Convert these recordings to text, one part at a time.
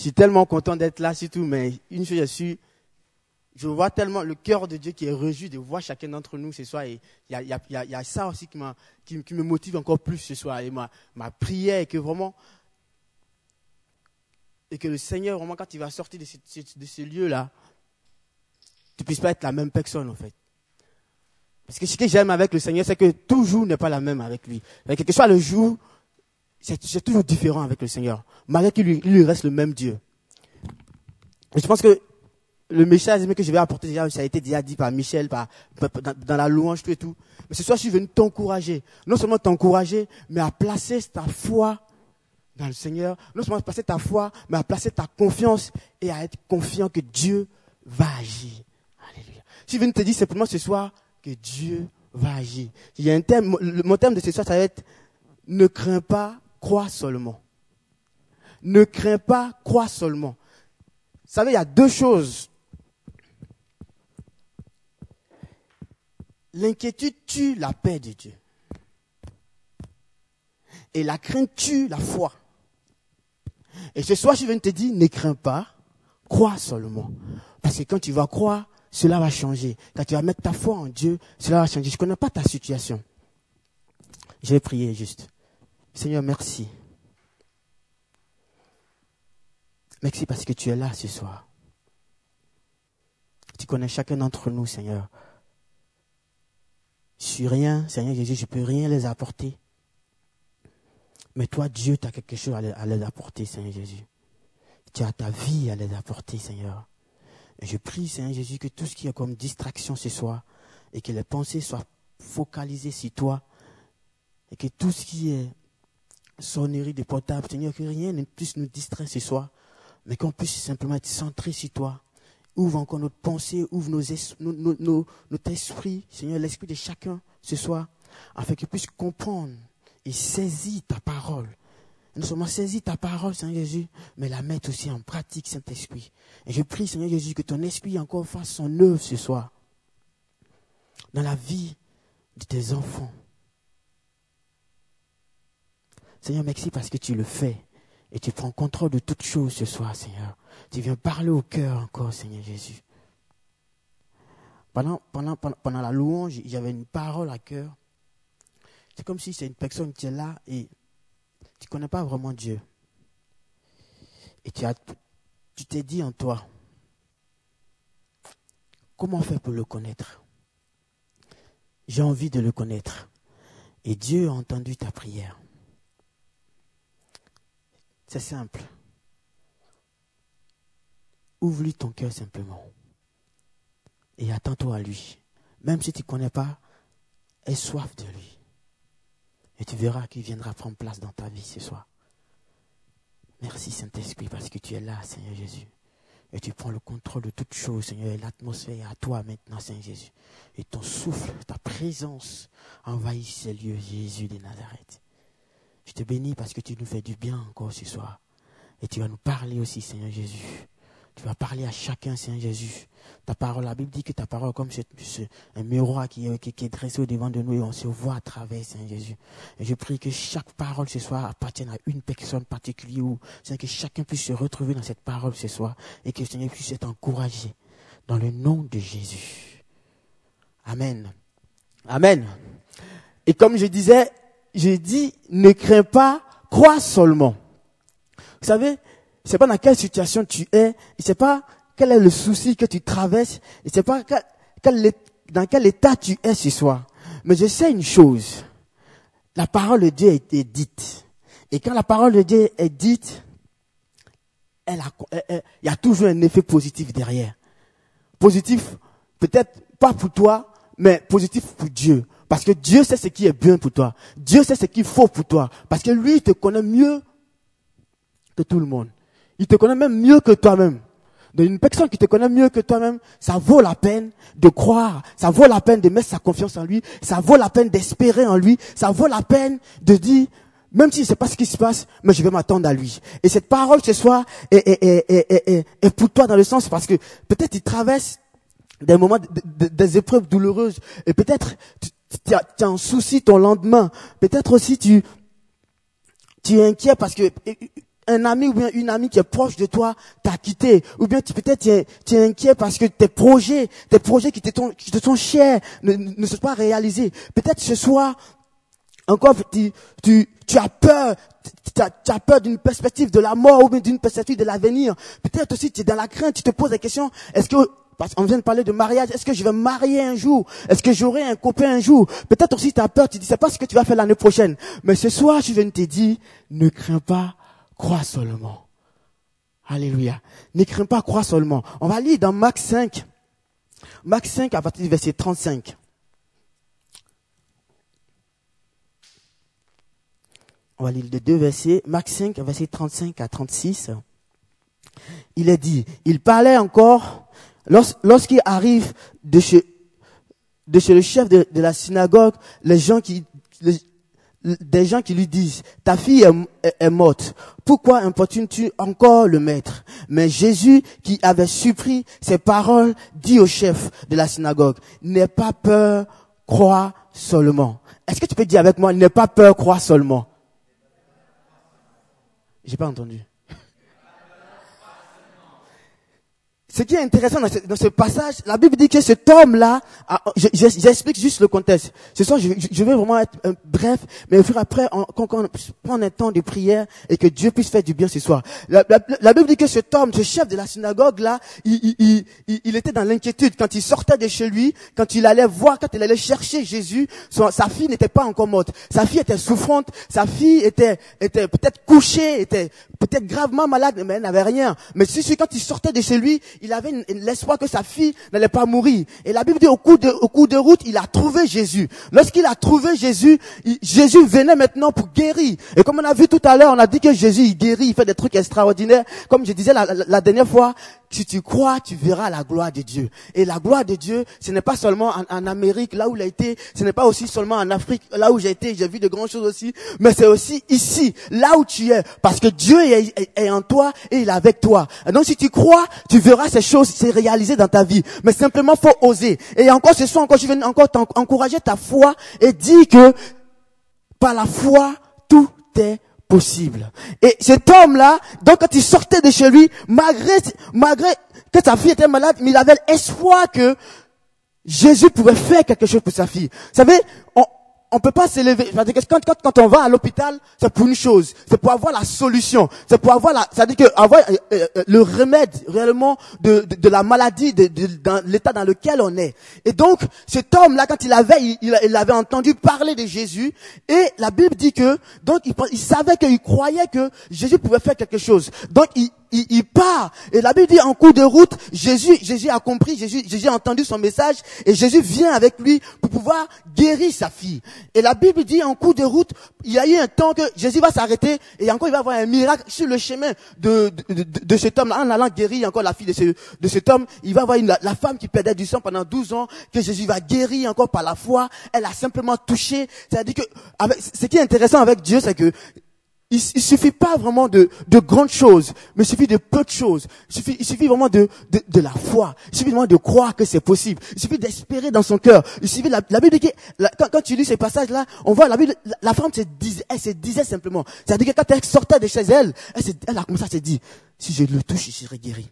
Je suis tellement content d'être là, surtout, mais une chose je suis, je vois tellement le cœur de Dieu qui est réjoui de voir chacun d'entre nous ce soir. Et il y a, ça aussi qui, me motive encore plus ce soir. Et ma, prière est que vraiment, et que le Seigneur, vraiment, quand il va sortir de ce, de ce lieu-là, tu puisses pas être la même personne, en fait. Parce que ce que j'aime avec le Seigneur, c'est que tout jour n'est pas la même avec lui. Quel que soit le jour, c'est toujours différent avec le Seigneur. Malgré qu'il lui, reste le même Dieu. Et je pense que le message que je vais apporter, ça a été déjà dit par Michel, par, dans, la louange, tout et tout. Mais ce soir, je suis venu t'encourager. Non seulement t'encourager, mais à placer ta foi dans le Seigneur. Non seulement à placer ta foi, mais à placer ta confiance et à être confiant que Dieu va agir. Alléluia. Je suis venu te dire simplement ce soir que Dieu va agir. Il y a un thème, mon thème de ce soir, ça va être ne crains pas, crois seulement. Ne crains pas, crois seulement. Vous savez, il y a deux choses L'inquiétude tue la paix de Dieu. Et la crainte tue la foi. Et ce soir, je viens de te dire, ne crains pas, crois seulement. Parce que quand tu vas croire, cela va changer. Quand tu vas mettre ta foi en Dieu, cela va changer. Je ne connais pas ta situation. Je vais prier juste. Seigneur, merci. Merci parce que tu es là ce soir. Tu connais chacun d'entre nous, Seigneur. Je suis rien, Seigneur Jésus, je ne peux rien les apporter. Mais toi, Dieu, tu as quelque chose à les apporter, Seigneur Jésus. Tu as ta vie à les apporter, Seigneur. Et je prie, Seigneur Jésus, que tout ce qui est comme distraction ce soir, et que les pensées soient focalisées sur toi, et que tout ce qui est sonnerie de portable, Seigneur, que rien ne puisse nous distraire ce soir, mais qu'on puisse simplement être centré sur toi, Ouvre encore notre pensée, ouvre notre esprit, Seigneur, l'esprit de chacun ce soir, afin qu'il puisse comprendre et saisir ta parole. Non seulement saisir ta parole, Seigneur Jésus, mais la mettre aussi en pratique, Saint-Esprit. Et je prie, Seigneur Jésus, que ton esprit encore fasse son œuvre ce soir dans la vie de tes enfants. Seigneur, merci parce que tu le fais et tu prends contrôle de toutes choses ce soir, Seigneur. Tu viens parler au cœur encore, Seigneur Jésus. Pendant, la louange, j'avais une parole à cœur. C'est comme si c'est une personne qui est là et tu ne connais pas vraiment Dieu. Et tu, as, tu t'es dit en toi, comment faire pour le connaître? J'ai envie de le connaître. Et Dieu a entendu ta prière. C'est simple. Ouvre-lui ton cœur simplement. Et attends-toi à lui. Même si tu ne connais pas, aie soif de lui. Et tu verras qu'il viendra prendre place dans ta vie ce soir. Merci Saint-Esprit parce que tu es là, Seigneur Jésus. Et tu prends le contrôle de toutes choses, Seigneur. Et l'atmosphère est à toi maintenant, Seigneur Jésus. Et ton souffle, ta présence envahit ces lieux, Jésus de Nazareth. Je te bénis parce que tu nous fais du bien encore ce soir. Et tu vas nous parler aussi, Seigneur Jésus. Tu vas parler à chacun, Seigneur Jésus. Ta parole, la Bible dit que ta parole est comme un miroir qui, est dressé au devant de nous et on se voit à travers, Seigneur Jésus. Et je prie que chaque parole ce soir appartienne à une personne particulière ou que chacun puisse se retrouver dans cette parole ce soir et que Seigneur puisse être encouragé dans le nom de Jésus. Amen. Amen. Et comme je disais, j'ai dit, ne crains pas, crois seulement. Vous savez, c'est pas dans quelle situation tu es, et c'est pas quel est le souci que tu traverses, et c'est pas dans quel état tu es ce soir. Mais je sais une chose. La parole de Dieu a été dite. Et quand la parole de Dieu est dite, il y a toujours un effet positif derrière. Positif, peut-être pas pour toi, mais positif pour Dieu. Parce que Dieu sait ce qui est bien pour toi. Dieu sait ce qu'il faut pour toi. Parce que lui, il te connaît mieux que tout le monde. Il te connaît même mieux que toi-même. Donc une personne qui te connaît mieux que toi-même, ça vaut la peine de croire, ça vaut la peine de mettre sa confiance en lui, ça vaut la peine d'espérer en lui, ça vaut la peine de dire, même si je ne sais pas ce qui se passe, mais je vais m'attendre à lui. Et cette parole ce soir est, est, est, est, pour toi dans le sens parce que peut-être tu traverses des moments, des épreuves douloureuses, et peut-être tu as, un souci ton lendemain. Peut-être aussi tu, tu es inquiet parce que un ami ou bien une amie qui est proche de toi t'a quitté, ou bien peut-être tu es, tu es inquiet parce que tes projets, tes projets qui te sont, qui te sont chers ne, ne sont pas réalisés. Peut-être ce soir, encore, tu, tu, tu as peur, tu as, tu peur d'une perspective de la mort ou d'une perspective de l'avenir. Peut-être aussi tu es dans la crainte, tu te poses la question, est-ce que parce qu'on vient de parler de mariage. Est-ce que je vais me marier un jour? Est-ce que j'aurai un copain un jour? Peut-être aussi tu as peur, tu dis, c'est pas ce que tu vas faire l'année prochaine. Mais ce soir, je viens de te dire, ne crains pas, crois seulement. Alléluia. Ne crains pas, crois seulement. On va lire dans Max 5. Max 5 à partir du verset 35. On va lire les deux versets. Max 5, verset 35 à 36. Il est dit, il parlait encore lorsqu'il arrive de chez, le chef de, la synagogue, les gens qui, des gens qui lui disent, ta fille est, morte, pourquoi importunes-tu encore le maître? Mais Jésus, qui avait surpris ses paroles, dit au chef de la synagogue, n'aie pas peur, crois seulement. Est-ce que tu peux dire avec moi, n'aie pas peur, crois seulement? J'ai pas entendu. Ce qui est intéressant dans ce, passage, la Bible dit que cet homme-là, j'explique juste le contexte. Ce soir, je, je vais vraiment être euh, bref, mais au fur et après, on, quand on prend un temps de prière et que Dieu puisse faire du bien ce soir. La, Bible dit que cet homme, ce chef de la synagogue-là, il, il, il, était dans l'inquiétude. Quand il sortait de chez lui, quand il allait voir, quand il allait chercher Jésus, sa fille n'était pas encore morte. Sa fille était souffrante, sa fille était, était peut-être couchée, était peut-être gravement malade, mais elle n'avait rien. Mais si, si, quand il sortait de chez lui, il avait l'espoir que sa fille n'allait pas mourir. Et la Bible dit au cours de, au cours de route, il a trouvé Jésus. Lorsqu'il a trouvé Jésus, Jésus venait maintenant pour guérir. Et comme on a vu tout à l'heure, on a dit que Jésus, guérit, il fait des trucs extraordinaires. Comme je disais la dernière fois, si tu crois, tu verras la gloire de Dieu. Et la gloire de Dieu, ce n'est pas seulement en, Amérique, là où il a été, ce n'est pas aussi seulement en Afrique, là où j'ai été, j'ai vu de grandes choses aussi, mais c'est aussi ici, là où tu es, parce que Dieu est, en toi et il est avec toi. donc si tu crois, tu verras ces choses se réaliser dans ta vie. Mais simplement, faut oser. Et encore ce soir, encore, je viens encore encourager ta foi et dire que par la foi, tout est possible. Et cet homme-là, donc quand il sortait de chez lui, malgré, malgré que sa fille était malade, il avait l'espoir que Jésus pouvait faire quelque chose pour sa fille. Vous savez, on peut pas s'élever. Quand, quand, quand on va à l'hôpital, c'est pour une chose, c'est pour avoir la solution, c'est pour avoir la, c'est-à-dire que avoir euh, euh, euh, le remède réellement de, de, la maladie, de, de dans l'état dans lequel on est. Et donc, cet homme-là, quand il avait, il, il, avait entendu parler de Jésus, et la Bible dit que, donc il, il savait qu'il croyait que Jésus pouvait faire quelque chose. Donc il, il, il, part. Et la Bible dit en cours de route, Jésus, Jésus a compris, Jésus, Jésus a entendu son message et Jésus vient avec lui pour pouvoir guérir sa fille. Et la Bible dit en cours de route, il y a eu un temps que Jésus va s'arrêter et encore il va avoir un miracle sur le chemin de, de, de, cet homme-là. En allant guérir encore la fille de, ce, de cet homme, il va avoir une, la, femme qui perdait du sang pendant 12 ans, que Jésus va guérir encore par la foi. Elle a simplement touché. C'est-à-dire que, avec, ce qui est intéressant avec Dieu, c'est que il, il suffit pas vraiment de, de grandes choses, mais il suffit de peu de choses. Il suffit, il suffit vraiment de, de, de la foi. Il suffit vraiment de croire que c'est possible. Il suffit d'espérer dans son cœur. Il suffit la, la Bible dit quand, quand, tu lis ces passages-là, on voit la Bible, la, femme se disait, elle se disait simplement. C'est-à-dire que quand elle sortait de chez elle, elle, elle a commencé à se dire, si je le touche, je serai guéri.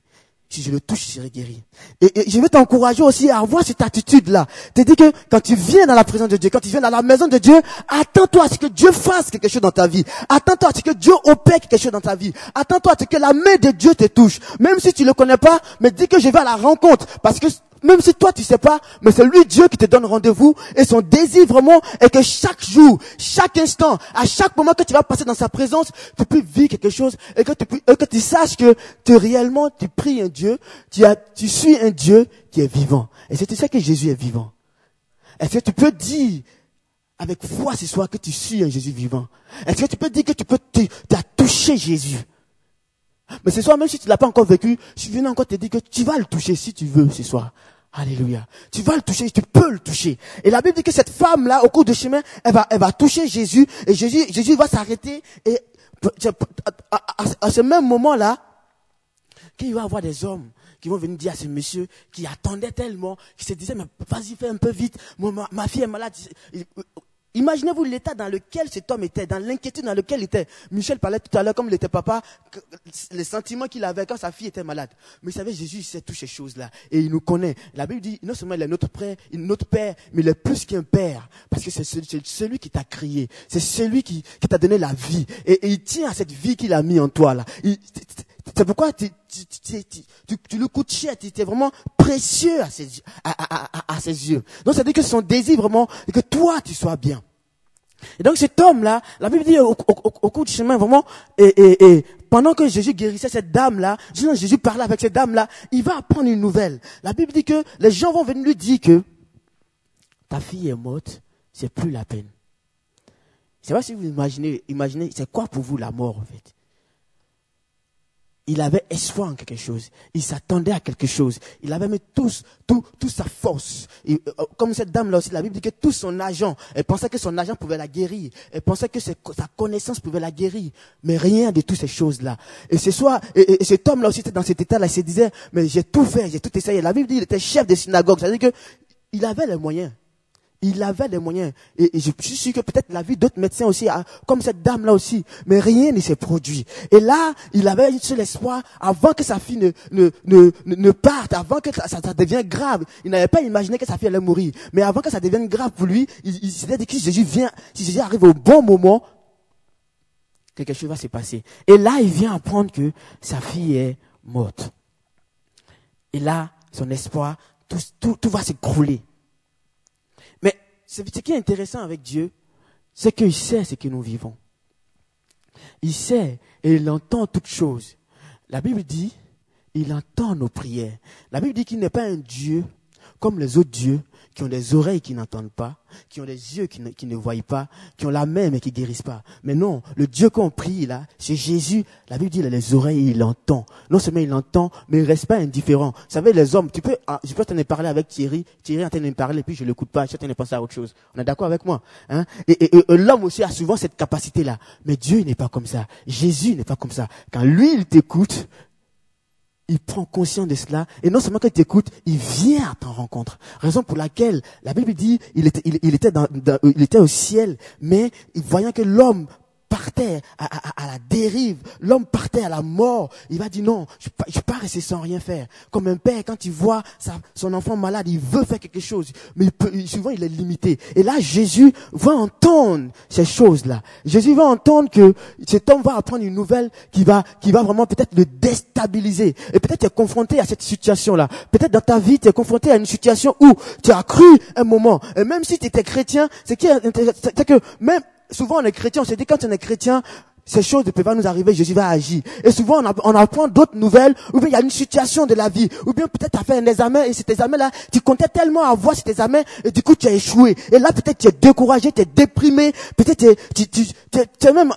Si je le touche, je serai guéri. Et, je veux t'encourager aussi à avoir cette attitude-là. Te dire que quand tu viens dans la présence de Dieu, quand tu viens dans la maison de Dieu, attends-toi à ce que Dieu fasse quelque chose dans ta vie. Attends-toi à ce que Dieu opère quelque chose dans ta vie. Attends-toi à ce que la main de Dieu te touche. Même si tu ne le connais pas, mais dis que je vais à la rencontre. Parce que même si toi tu sais pas, mais c'est lui Dieu qui te donne rendez-vous et son désir vraiment est que chaque jour, chaque instant, à chaque moment que tu vas passer dans sa présence, tu puisses vivre quelque chose et que tu, que tu saches que tu réellement tu pries un Dieu, tu as, tu suis un Dieu qui est vivant. Et c'est ça que Jésus est vivant. Est-ce que tu peux dire avec foi ce soir que tu suis un Jésus vivant? Est-ce que tu peux dire que tu peux, tu as touché Jésus? Mais ce soir, même si tu l'as pas encore vécu, je viens encore te dire que tu vas le toucher si tu veux ce soir. Alléluia. Tu vas le toucher, tu peux le toucher. Et la Bible dit que cette femme-là, au cours du chemin, elle va, elle va toucher Jésus, et Jésus, Jésus va s'arrêter, et à, ce même moment-là, qu'il va y avoir des hommes qui vont venir dire à ce monsieur qui attendait tellement, qui se disait, mais vas-y, fais un peu vite, ma fille est malade Imaginez-vous l'état dans lequel cet homme était, dans l'inquiétude dans lequel il était. Michel parlait tout à l'heure, comme il était papa, les sentiments qu'il avait quand sa fille était malade. Mais vous savez, Jésus sait toutes ces choses-là. Et il nous connaît. La Bible dit, non seulement il est notre père, notre père, mais il est plus qu'un père. Parce que c'est celui qui t'a crié. C'est celui qui, t'a donné la vie. Et, il tient à cette vie qu'il a mis en toi, là. C'est pourquoi tu, tu, le coûtes cher, tu es vraiment précieux à ses, à, ses yeux. Donc ça veut dire que son désir vraiment, c'est que toi tu sois bien. Et donc cet homme-là, la Bible dit au, cours du chemin, vraiment, et, et, pendant que Jésus guérissait cette dame-là, Jésus parlait avec cette dame-là, il va apprendre une nouvelle. La Bible dit que les gens vont venir lui dire que ta fille est morte, c'est plus la peine. Je sais pas si vous imaginez, imaginez, c'est quoi pour vous la mort en fait? Il avait espoir en quelque chose. Il s'attendait à quelque chose. Il avait mis tous, tout, toute sa force. Euh, comme cette dame-là aussi, la Bible dit que tout son argent, elle pensait que son argent pouvait la guérir. Elle pensait que sa connaissance pouvait la guérir. Mais rien de toutes ces choses-là. Et ce soir, et, cet homme-là aussi était dans cet état-là. Il se disait, mais j'ai tout fait, j'ai tout essayé. La Bible dit qu'il était chef de synagogue. C'est-à-dire qu'il avait les moyens. Il avait les moyens. Et, je suis sûr que peut-être la vie d'autres médecins aussi, comme cette dame-là aussi. Mais rien ne s'est produit. Et là, il avait un seul espoir, avant que sa fille ne, ne, ne, parte, avant que ça, ça, devienne grave. Il n'avait pas imaginé que sa fille allait mourir. Mais avant que ça devienne grave pour lui, il, il s'était dit que si Jésus vient, si Jésus arrive au bon moment, quelque chose va se passer. Et là, il vient apprendre que sa fille est morte. Et là, son espoir, tout, tout, tout va s'écrouler ce qui est intéressant avec Dieu, c'est qu'il sait ce que nous vivons. Il sait et il entend toutes choses. La Bible dit, il entend nos prières. La Bible dit qu'il n'est pas un Dieu comme les autres dieux qui ont des oreilles qui n'entendent pas, qui ont des yeux qui ne, qui voient pas, qui ont la main mais qui guérissent pas. Mais non, le Dieu qu'on prie là, c'est Jésus. La Bible dit il a les oreilles et il entend. Non seulement il entend, mais il reste pas indifférent. Vous savez, les hommes, tu peux, ah, je peux t'en parler avec Thierry, Thierry en train de parler, puis je l'écoute pas, je suis en train de penser à autre chose. On est d'accord avec moi, hein? Et, et l'homme aussi a souvent cette capacité-là. Mais Dieu n'est pas comme ça. Jésus n'est pas comme ça. Quand lui, il t'écoute, il prend conscience de cela, et non seulement qu'il t'écoute, il vient à ton rencontre. Raison pour laquelle la Bible dit, il était, il, il était au ciel, mais voyant que l'homme partait à, la dérive, l'homme partait à la mort, il va dire non, je ne vais pas rester sans rien faire. Comme un père, quand il voit son enfant malade, il veut faire quelque chose, mais souvent il est limité. Et là, Jésus va entendre ces choses-là. Jésus va entendre que cet homme va apprendre une nouvelle qui va, qui va vraiment peut-être le déstabiliser. Et peut-être tu es confronté à cette situation-là. Peut-être dans ta vie, tu es confronté à une situation où tu as cru un moment. Et même si tu étais chrétien, c'est que même souvent on est chrétien, on se dit quand on est chrétien, ces choses ne peuvent pas nous arriver, Jésus va agir. Et souvent, on, apprend d'autres nouvelles, ou bien il y a une situation de la vie, ou bien peut-être tu as fait un examen, et cet examen-là, tu comptais tellement avoir cet examen, et du coup tu as échoué. Et là, peut-être tu es découragé, tu es déprimé, peut-être tu, tu, tu, même,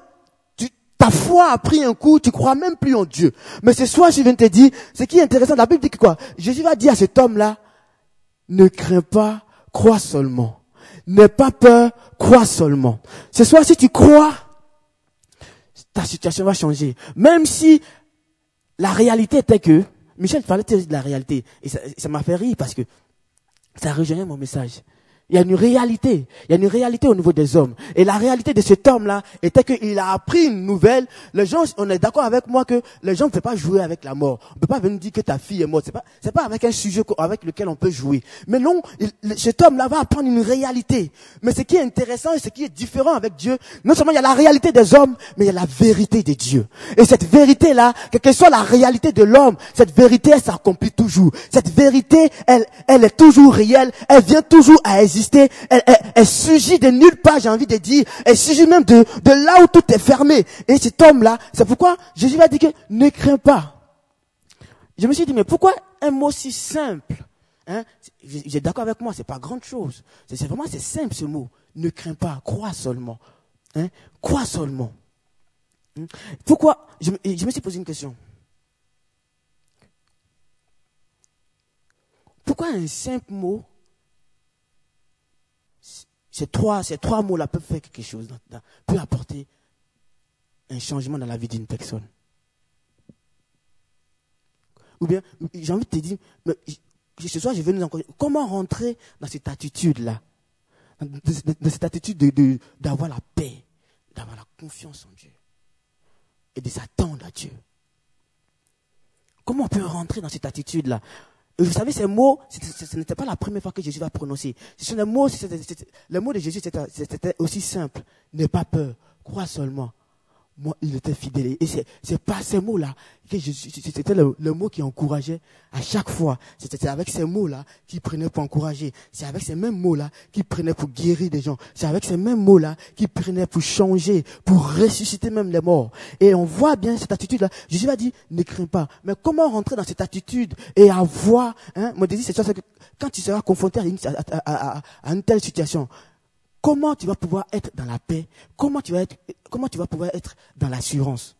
ta foi a pris un coup, tu crois même plus en Dieu. Mais ce soir, je viens te dire, ce qui est intéressant, la Bible dit que quoi? Jésus va dire à cet homme-là, ne crains pas, crois seulement. N'aie pas peur, crois seulement. Ce soir, si tu crois, ta situation va changer. Même si la réalité était que, Michel parlait de la réalité, et ça m'a fait rire parce que ça rejoignait mon message. Il y a une réalité. Il y a une réalité au niveau des hommes. Et la réalité de cet homme-là était qu'il a appris une nouvelle. Les gens, on est d'accord avec moi que les gens ne peuvent pas jouer avec la mort. On ne peut pas venir dire que ta fille est morte. C'est pas, c'est pas avec un sujet avec lequel on peut jouer. Mais non, cet homme-là va apprendre une réalité. Mais ce qui est intéressant et ce qui est différent avec Dieu, non seulement il y a la réalité des hommes, mais il y a la vérité de Dieu. Et cette vérité-là, quelle que soit la réalité de l'homme, cette vérité, elle s'accomplit toujours. Cette vérité, elle, elle est toujours réelle. Elle vient toujours à exister elle, elle, surgit de nulle part, j'ai envie de dire. Elle surgit même de, là où tout est fermé. Et cet homme-là, c'est pourquoi Jésus va dire que ne crains pas. Je me suis dit, mais pourquoi un mot si simple hein? J'ai d'accord avec moi, c'est pas grande chose. C'est vraiment c'est simple ce mot. Ne crains pas, crois seulement. Hein? Crois seulement. Hein? Pourquoi? Je me suis posé une question. Pourquoi un simple mot ces trois, ces trois mots-là peuvent faire quelque chose, peuvent apporter un changement dans la vie d'une personne. Ou bien, j'ai envie de te dire, mais ce soir, je vais nous encourager. Comment rentrer dans cette attitude-là? De, cette attitude de, d'avoir la paix, d'avoir la confiance en Dieu et de s'attendre à Dieu. Comment on peut rentrer dans cette attitude-là? Vous savez, ces mots, ce n'était pas la première fois que Jésus va prononcer. Ce sont les mots, le mot de Jésus, c'était aussi simple. N'aie pas peur, crois seulement moi, il était fidèle. Et c'est, pas ces mots-là que c'était le, mot qui encourageait à chaque fois. C'était avec ces mots-là qu'il prenait pour encourager. C'est avec ces mêmes mots-là qu'il prenait pour guérir des gens. C'est avec ces mêmes mots-là qu'il prenait pour changer, pour ressusciter même les morts. Et on voit bien cette attitude-là. Jésus va dire, ne crains pas. Mais comment rentrer dans cette attitude et avoir, hein, mon désir, c'est que quand tu seras confronté à une, à une telle situation, comment tu vas pouvoir être dans la paix? Comment tu vas, être, comment tu vas pouvoir être dans l'assurance?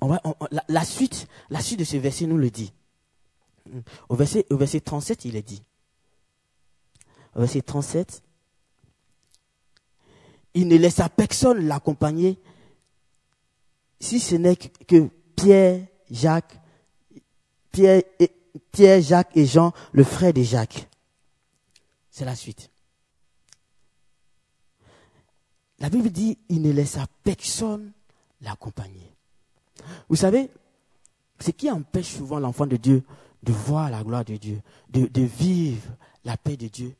On va, la, suite, la suite de ce verset nous le dit. Au verset, au verset 37, il est dit. Au verset 37, il ne laissa personne l'accompagner si ce n'est que Pierre, Jacques, Pierre, Pierre, Jacques et Jean, le frère de Jacques. C'est la suite. La Bible dit, il ne laissa personne l'accompagner. Vous savez, ce qui empêche souvent l'enfant de Dieu de voir la gloire de Dieu, de, vivre la paix de Dieu,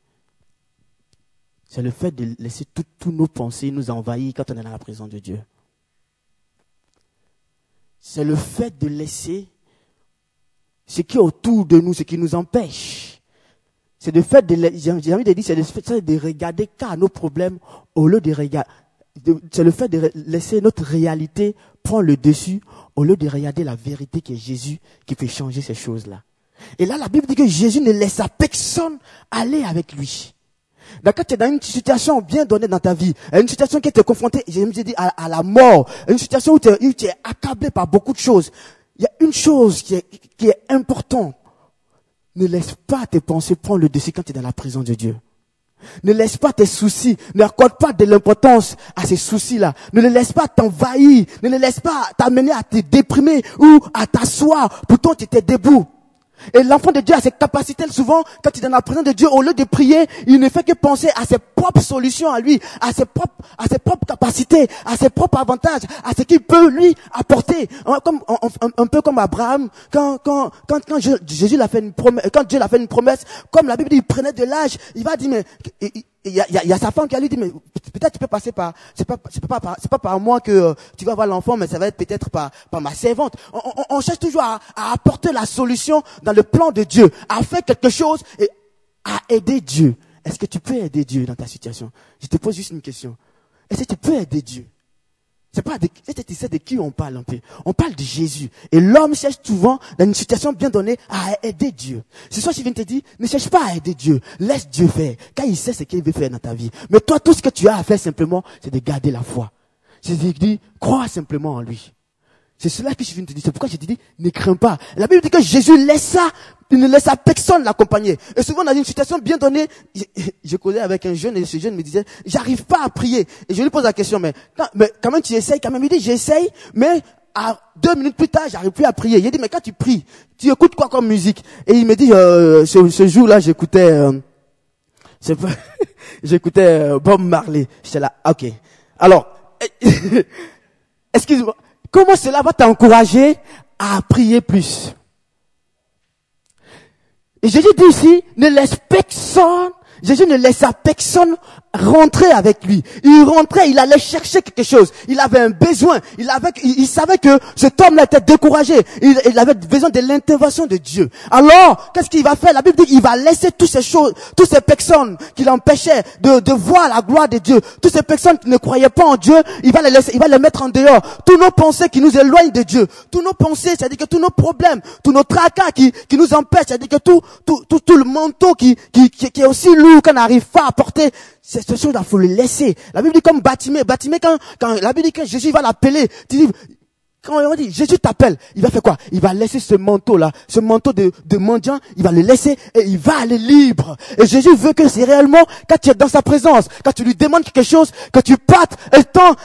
c'est le fait de laisser toutes nos pensées nous envahir quand on est dans la présence de Dieu. C'est le fait de laisser ce qui est autour de nous, ce qui nous empêche. C'est le fait de, j'ai envie de dire, c'est fait de regarder qu'à nos problèmes au lieu de regarder, c'est le fait de laisser notre réalité prendre le dessus au lieu de regarder la vérité qui est Jésus qui fait changer ces choses-là. Et là, la Bible dit que Jésus ne laissa personne aller avec lui. Quand tu es dans une situation bien donnée dans ta vie, une situation qui te confrontée, j'ai dit, à, à, la mort, une situation où tu es, accablé par beaucoup de choses, il y a une chose qui est, qui est importante. Ne laisse pas tes pensées prendre le dessus quand tu es dans la présence de Dieu. Ne laisse pas tes soucis, n'accorde pas de l'importance à ces soucis-là. Ne les laisse pas t'envahir, ne les laisse pas t'amener à te déprimer ou à t'asseoir. Pourtant, tu étais debout. Et l'enfant de Dieu a cette capacité souvent, quand il est dans la présence de Dieu, au lieu de prier, il ne fait que penser à ses propres solutions à lui, à ses propres, à ses propres capacités, à ses propres avantages, à ce qu'il peut lui apporter. Comme, un, peu comme Abraham, quand, quand, quand, quand Jésus l'a fait une promesse, quand Dieu l'a fait une promesse, comme la Bible dit, il prenait de l'âge, il va dire, mais, y a, y a, sa femme qui a lui dit mais peut-être tu peux passer par c'est pas pas c'est pas par moi que euh, tu vas avoir l'enfant mais ça va être peut-être par par ma servante. On, on, on cherche toujours à, à, apporter la solution dans le plan de Dieu à faire quelque chose et à aider Dieu. Est-ce que tu peux aider Dieu dans ta situation? Je te pose juste une question. Est-ce que tu peux aider Dieu? C'est pas de, de qui on parle un peu. On parle de Jésus. Et l'homme cherche souvent, dans une situation bien donnée, à aider Dieu. Ce soir, je viens te dire, ne cherche pas à aider Dieu. Laisse Dieu faire. Car il sait ce qu'il veut faire dans ta vie. Mais toi, tout ce que tu as à faire simplement, c'est de garder la foi. C'est de dire, crois simplement en lui. C'est cela que je viens de te dire. C'est pourquoi je te dis, ne crains pas. La Bible dit que Jésus laissa, il ne laissa personne l'accompagner. Et souvent, dans une situation bien donnée, je, je avec un jeune et ce jeune me disait, j'arrive pas à prier. Et je lui pose la question, mais, quand, mais quand même tu essayes, quand même. Il dit, j'essaye, mais à deux minutes plus tard, j'arrive plus à prier. Il dit, mais quand tu pries, tu écoutes quoi comme musique? Et il me dit, euh, ce, jour-là, j'écoutais, euh, j'écoutais euh, Bob Marley. J'étais là, ok. Alors, excuse-moi. Comment cela va t'encourager à prier plus? Et Jésus dit ici, ne laisse personne, Jésus ne laissa personne rentrer avec lui. Il rentrait, il allait chercher quelque chose. Il avait un besoin. Il avait, il, savait que cet homme-là était découragé. Il, avait besoin de l'intervention de Dieu. Alors, qu'est-ce qu'il va faire? La Bible dit qu'il va laisser toutes ces choses, toutes ces personnes qui l'empêchaient de, de voir la gloire de Dieu, toutes ces personnes qui ne croyaient pas en Dieu, il va les laisser, il va les mettre en dehors. Tous nos pensées qui nous éloignent de Dieu, tous nos pensées, c'est-à-dire que tous nos problèmes, tous nos tracas qui, qui nous empêchent, c'est-à-dire que tout, tout, tout, tout le manteau qui, qui, qui, est aussi lourd qu'on n'arrive pas à porter, chose, il faut le laisser. La Bible dit comme Batimé. Batimé, quand, quand la Bible dit que Jésus va l'appeler, tu dis, quand on dit Jésus t'appelle, il va faire quoi? Il va laisser ce manteau-là, ce manteau de, de mendiant, il va le laisser et il va aller libre. Et Jésus veut que c'est réellement, quand tu es dans sa présence, quand tu lui demandes quelque chose, que tu partes et tant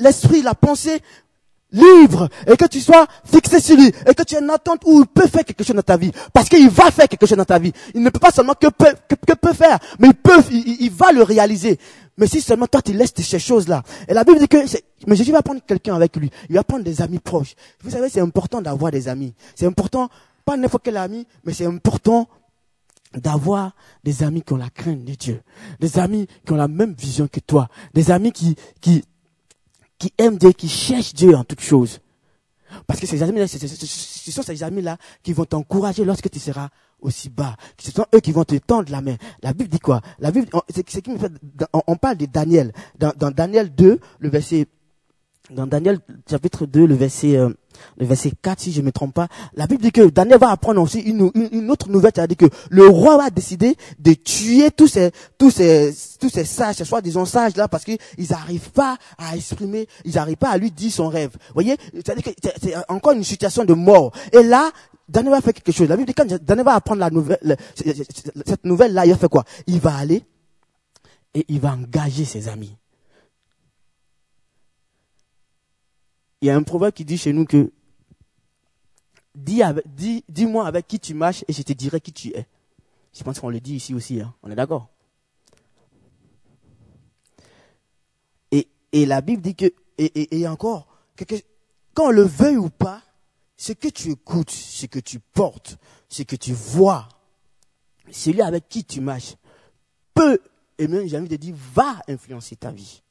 l'esprit, la, la, la pensée libre et que tu sois fixé sur lui et que tu aies une attente où il peut faire quelque chose dans ta vie. Parce qu'il va faire quelque chose dans ta vie. Il ne peut pas seulement que peut, que, peut faire, mais il peut, il, va le réaliser. Mais si seulement toi tu laisses ces choses-là. Et la Bible dit que, mais Jésus va prendre quelqu'un avec lui. Il va prendre des amis proches. Vous savez, c'est important d'avoir des amis. C'est important, pas n'importe quel ami, mais c'est important d'avoir des amis qui ont la crainte de Dieu, des amis qui ont la même vision que toi, des amis qui, qui, qui aiment Dieu, qui cherchent Dieu en toutes choses. Parce que ces amis-là, ce sont ces amis-là qui vont t'encourager lorsque tu seras aussi bas. Ce sont eux qui vont te tendre la main. La Bible dit quoi? La Bible, c'est qui me fait, on parle de Daniel. Dans Daniel 2, le verset dans Daniel chapitre 2, le verset, euh, le verset 4, si je ne me trompe pas, la Bible dit que Daniel va apprendre aussi une, autre nouvelle, c'est-à-dire que le roi va décider de tuer tous ces, tous ces, tous ces sages, soit disons sages là, parce qu'ils n'arrivent pas à exprimer, ils n'arrivent pas à lui dire son rêve. Vous voyez, c'est-à-dire que c'est encore une situation de mort. Et là, Daniel va faire quelque chose. La Bible dit quand Daniel va apprendre la nouvelle, cette nouvelle-là, il va faire quoi? Il va aller et il va engager ses amis. Il y a un proverbe qui dit chez nous que dis, dis, avec qui tu marches et je te dirai qui tu es. Je pense qu'on le dit ici aussi, hein. on est d'accord? Et, et, la Bible dit que, et, et, encore, que, quand on le veuille ou pas, ce que tu écoutes, ce que tu portes, ce que tu vois, celui avec qui tu marches, peut, et même j'ai envie de dire, va influencer ta vie.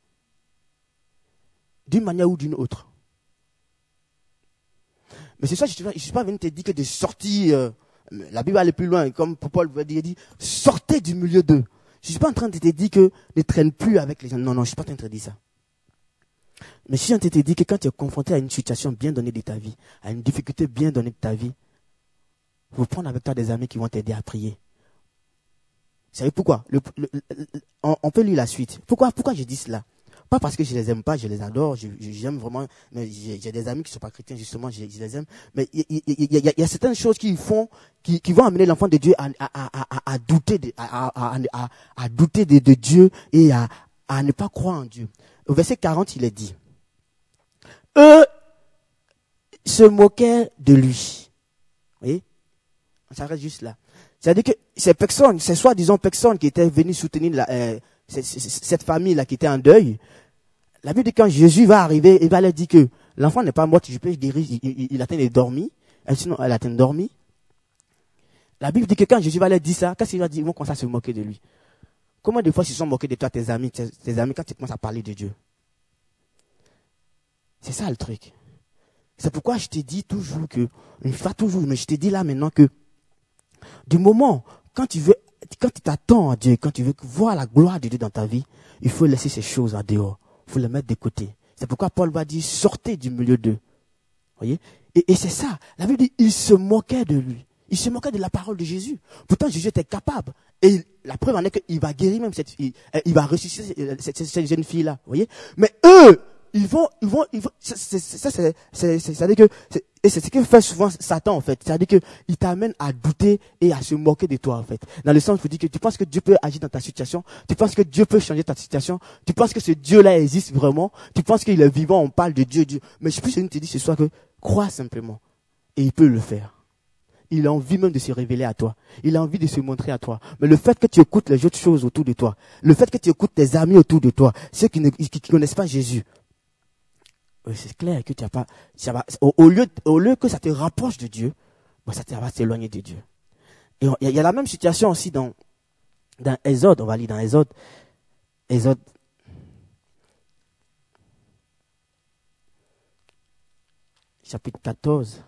D'une manière ou d'une autre. Mais c'est ça, je ne suis pas venu te dire que de sortir, euh, la Bible va aller plus loin, comme Paul il dit, sortez du milieu d'eux. Je ne suis pas en train de te dire que ne traîne plus avec les gens. Non, non, je ne suis pas en train de te dire ça. Mais si on te dit que quand tu es confronté à une situation bien donnée de ta vie, à une difficulté bien donnée de ta vie, vous prendre avec toi des amis qui vont t'aider à prier. Vous savez pourquoi? On, peut lire la suite. Pourquoi, pourquoi je dis cela? Pas parce que je les aime pas, je les adore, j'aime vraiment, mais j'ai des amis qui sont pas chrétiens, justement, je, les aime. Mais il y, a, certaines choses qui font, qui, vont amener l'enfant de Dieu à, douter, de, à, douter de, Dieu et à, ne pas croire en Dieu. Au verset 40, il est dit, eux se moquaient de lui. Vous voyez? On s'arrête juste là. C'est-à-dire que ces personnes, ces soi-disant personnes qui étaient venues soutenir la, euh, cette famille-là qui était en deuil, la Bible dit quand Jésus va arriver, il va leur dire que l'enfant n'est pas mort, je peux guérir, il, atteint de dormir. Sinon, elle atteint de. La Bible dit que quand Jésus va leur dire ça, qu'est-ce qu'il va dire? Ils vont commencer à se moquer de lui. Comment des fois ils se sont moqués de toi, tes amis, tes, amis, quand tu commences à parler de Dieu? C'est ça le truc. C'est pourquoi je te dis toujours que, une fois toujours, mais je te dis là maintenant que, du moment, quand tu veux, quand tu t'attends à Dieu, quand tu veux voir la gloire de Dieu dans ta vie, il faut laisser ces choses en dehors faut les mettre de côté. C'est pourquoi Paul va dire sortez du milieu d'eux. Voyez? Et, c'est ça. La Bible dit il se moquait de lui. Il se moquait de la parole de Jésus. Pourtant, Jésus était capable. Et la preuve en est qu'il va guérir même cette fille. Il va ressusciter cette, jeune fille-là. Voyez? Mais eux, ils vont, ils vont, ils vont, ça, c'est, c'est, c'est-à-dire que, et c'est ce que fait souvent Satan, en fait. C'est-à-dire que, il t'amène à douter et à se moquer de toi, en fait. Dans le sens, où tu dis que tu penses que Dieu peut agir dans ta situation, tu penses que Dieu peut changer ta situation, tu penses que ce Dieu-là existe vraiment, tu penses qu'il est vivant, on parle de Dieu, Dieu. Mais je peux te dire ce soir que, crois simplement. Et il peut le faire. Il a envie même de se révéler à toi. Il a envie de se montrer à toi. Mais le fait que tu écoutes les autres choses autour de toi, le fait que tu écoutes tes amis autour de toi, ceux qui ne connaissent pas Jésus, c'est clair que tu as pas, va, au, lieu, au lieu que ça te rapproche de Dieu, bah, ça va t'éloigner de Dieu. Et il y, a la même situation aussi dans, dans Exode, on va lire dans Exode, Exode, chapitre 14.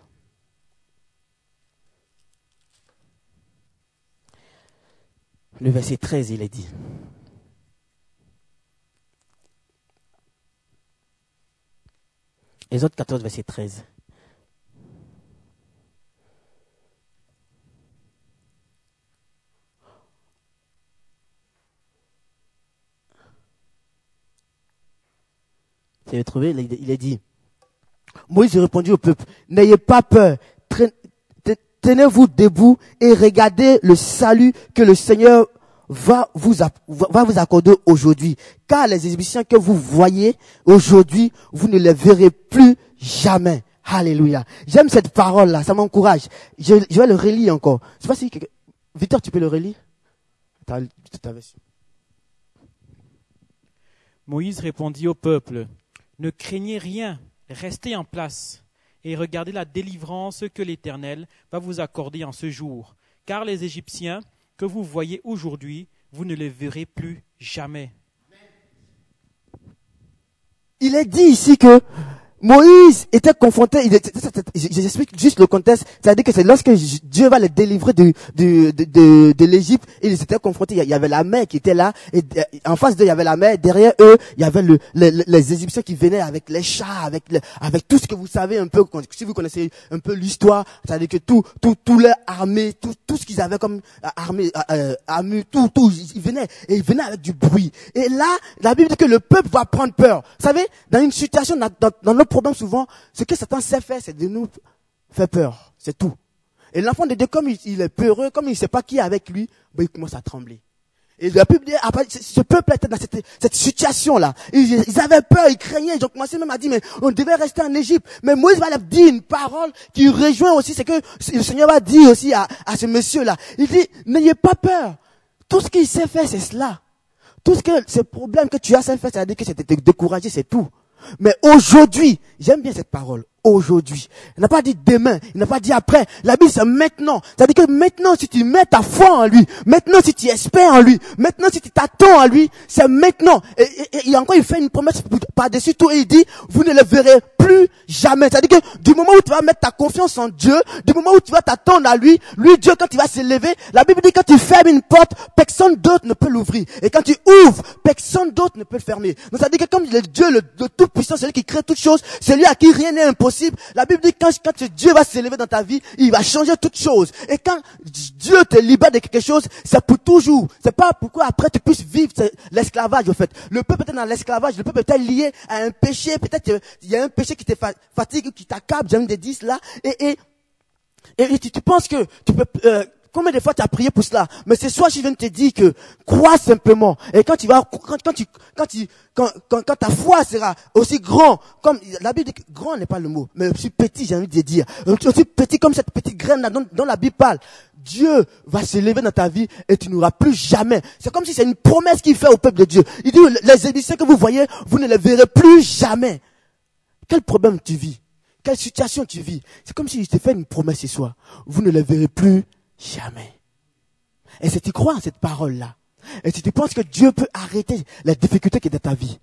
Le verset 13, il est dit. Exode 14, verset 13. Vous avez trouvé? Il est dit. Moïse répondit au peuple, n'ayez pas peur, tenez-vous debout et regardez le salut que le Seigneur va vous, va vous accorder aujourd'hui. Car les Égyptiens que vous voyez aujourd'hui, vous ne les verrez plus jamais. Alléluia. J'aime cette parole-là, ça m'encourage. Je, vais le relire encore. Je sais pas si... Victor, tu peux le relire? Moïse répondit au peuple, Ne craignez rien, restez en place et regardez la délivrance que l'Éternel va vous accorder en ce jour, car les Égyptiens que vous voyez aujourd'hui, vous ne les verrez plus jamais. Il est dit ici que Moïse était confronté, j'explique juste le contexte, c'est-à-dire que c'est lorsque Dieu va les délivrer de, de, de, de, l'Égypte, ils étaient confrontés, il y avait la mer qui était là, et en face d'eux il y avait la mer, derrière eux il y avait le, les Égyptiens qui venaient avec les chats, avec, avec tout ce que vous savez un peu, si vous connaissez un peu l'histoire, c'est-à-dire que tout, tout, tout leur armée, tout, tout ce qu'ils avaient comme armée, euh, armée, tout, tout, ils venaient, et ils venaient avec du bruit. Et là, la Bible dit que le peuple va prendre peur. Vous savez, dans une situation, dans, dans notre problème souvent, ce que Satan sait faire, c'est de nous faire peur. C'est tout. Et l'enfant de Dieu, comme il, est peureux, comme il ne sait pas qui est avec lui, ben, il commence à trembler. Et la Bible ce peuple était dans cette, cette situation-là. Ils, avaient peur, ils craignaient. Ils ont commencé même à dire, mais on devait rester en Égypte. Mais Moïse va leur dire une parole qui rejoint aussi ce que le Seigneur va dire aussi à, à ce monsieur-là. Il dit, n'ayez pas peur. Tout ce qu'il sait faire, c'est cela. Tout ce que, ce problème que tu as, c'est faire, c'est-à-dire que c'est de te décourager, c'est tout. Mais aujourd'hui, j'aime bien cette parole aujourd'hui. Il n'a pas dit demain, il n'a pas dit après. La Bible c'est maintenant. C'est-à-dire que maintenant si tu mets ta foi en lui, maintenant si tu espères en lui, maintenant si tu t'attends à lui, c'est maintenant. Et, et, encore il fait une promesse par-dessus tout et il dit, vous ne le verrez plus jamais. C'est-à-dire que du moment où tu vas mettre ta confiance en Dieu, du moment où tu vas t'attendre à lui, lui Dieu quand il va se lever, la Bible dit quand tu fermes une porte, personne d'autre ne peut l'ouvrir. Et quand tu ouvres, personne d'autre ne peut le fermer. Donc ça dit que comme le Dieu, le, Tout-Puissant, c'est lui qui crée toutes choses, c'est lui à qui rien n'est impossible la Bible dit quand, quand Dieu va s'élever dans ta vie, il va changer toutes choses. Et quand Dieu te libère de quelque chose, c'est pour toujours. C'est pas pourquoi après tu puisses vivre l'esclavage, en fait. Le peuple est dans l'esclavage, le peuple est lié à un péché. Peut-être il y a un péché qui te fatigue, qui t'accable, j'aime des dix là. Et, et, et, tu, penses que tu peux, euh, Combien de fois tu as prié pour cela? Mais ce soir, je viens de te dire que crois simplement. Et quand tu vas, quand, quand tu, quand tu, quand, quand, ta foi sera aussi grand, comme la Bible dit que grand n'est pas le mot, mais aussi petit, j'ai envie de dire, aussi petit comme cette petite graine là dont, dont la Bible parle. Dieu va se lever dans ta vie et tu n'auras plus jamais. C'est comme si c'est une promesse qu'il fait au peuple de Dieu. Il dit, les éditions que vous voyez, vous ne les verrez plus jamais. Quel problème tu vis? Quelle situation tu vis? C'est comme si je te fais une promesse ce soir. Vous ne les verrez plus Jamais. Et si tu crois en cette parole-là, et si tu penses que Dieu peut arrêter la difficulté qui est dans ta vie,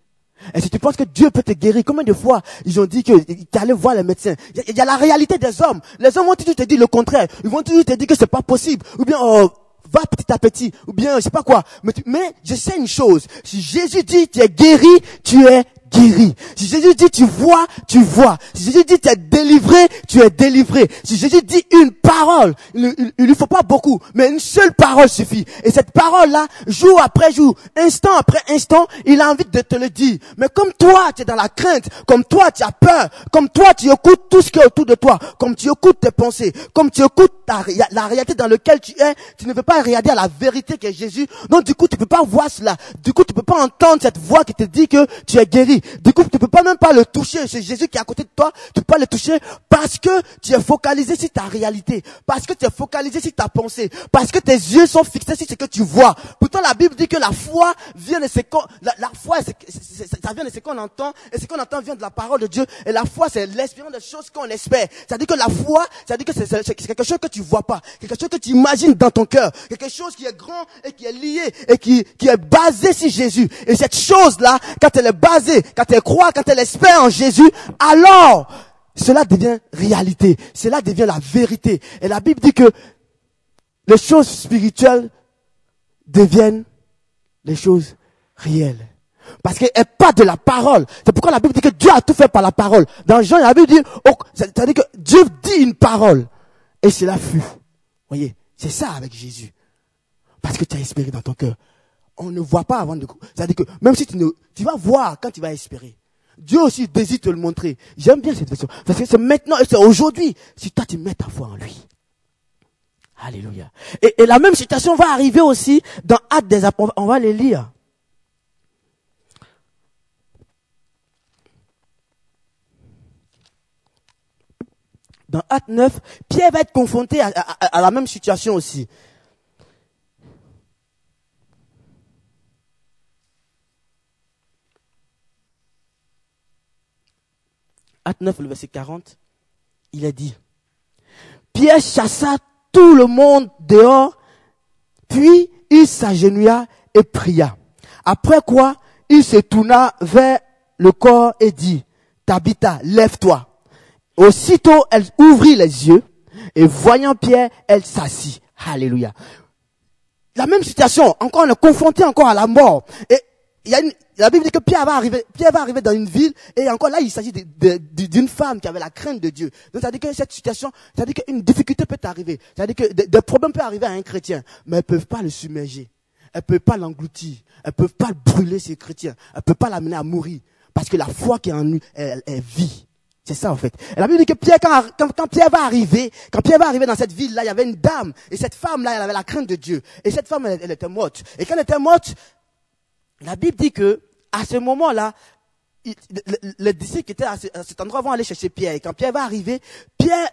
et si tu penses que Dieu peut te guérir, combien de fois ils ont dit que tu allais voir les médecins? Il y, a la réalité des hommes. Les hommes vont toujours te dire le contraire. Ils vont toujours te dire que c'est pas possible. Ou bien, oh, va petit à petit. Ou bien, je sais pas quoi. Mais, mais je sais une chose. Si Jésus dit tu es guéri, tu es guéri. Si Jésus dit tu vois, tu vois. Si Jésus dit tu es délivré, tu es délivré. Si Jésus dit une parole, il ne faut pas beaucoup, mais une seule parole suffit. Et cette parole-là, jour après jour, instant après instant, il a envie de te le dire. Mais comme toi, tu es dans la crainte, comme toi, tu as peur, comme toi, tu écoutes tout ce qui est autour de toi, comme tu écoutes tes pensées, comme tu écoutes la réalité dans laquelle tu es, tu ne veux pas regarder à la vérité qui est Jésus. Donc du coup, tu peux pas voir cela. Du coup, tu peux pas entendre cette voix qui te dit que tu es guéri. Du coup, tu peux pas même pas le toucher. C'est Jésus qui est à côté de toi. Tu peux pas le toucher parce que tu es focalisé sur ta réalité. Parce que tu es focalisé sur ta pensée. Parce que tes yeux sont fixés sur ce que tu vois. Pourtant, la Bible dit que la foi vient de ce qu'on, la, foi, ça vient de ce qu'on entend. Et ce qu'on entend vient de la parole de Dieu. Et la foi, c'est l'espérance des choses qu'on espère. C'est-à-dire que la foi, c'est-à-dire que c'est quelque chose que tu vois pas. Quelque chose que tu imagines dans ton cœur. Quelque chose qui est grand et qui est lié et qui, qui est basé sur Jésus. Et cette chose-là, quand elle est basée, quand elle croit, quand elle espère en Jésus, alors cela devient réalité. Cela devient la vérité. Et la Bible dit que les choses spirituelles deviennent les choses réelles. Parce qu'elle pas de la parole. C'est pourquoi la Bible dit que Dieu a tout fait par la parole. Dans Jean, la Bible dit, oh, c'est-à-dire que Dieu dit une parole. Et cela fut. Voyez, c'est ça avec Jésus. Parce que tu as espéré dans ton cœur on ne voit pas avant de... C'est-à-dire que même si tu ne... Tu vas voir quand tu vas espérer. Dieu aussi désire te le montrer. J'aime bien cette version. Parce que c'est maintenant et c'est aujourd'hui. Si toi tu mets ta foi en lui. Alléluia. Et, et la même situation va arriver aussi dans Actes des Apôtres. On va les lire. dans Acte 9, Pierre va être confronté à, à- à la même situation aussi. Acte 9, le verset 40, il a dit, Pierre chassa tout le monde dehors, puis il s'agenouilla et pria. Après quoi, il se tourna vers le corps et dit, Tabitha, lève-toi. Aussitôt, elle ouvrit les yeux et voyant Pierre, elle s'assit. Alléluia. La même situation, encore on est confronté encore à la mort. Il y a une, la Bible dit que Pierre va arriver, Pierre va arriver dans une ville et encore là, il s'agit d'une femme qui avait la crainte de Dieu. Donc, ça dire que cette situation, ça dire qu'une difficulté peut arriver. Ça dire que des, problèmes peuvent arriver à un chrétien, mais elles peuvent pas le submerger. Elles peuvent pas l'engloutir. Elles peuvent pas brûler ces chrétiens. Elles peuvent pas l'amener à mourir. Parce que la foi qui est en lui, elle, elle vit. C'est ça, en fait. Et la Bible dit que Pierre, quand, quand, quand Pierre va arriver, quand Pierre va arriver dans cette ville-là, il y avait une dame. Et cette femme-là, elle avait la crainte de Dieu. Et cette femme, elle, elle était morte. Et quand elle était morte, la Bible dit que, à ce moment-là, les disciples qui étaient à, ce- à cet endroit vont aller chercher Pierre. Et quand Pierre va arriver, Pierre,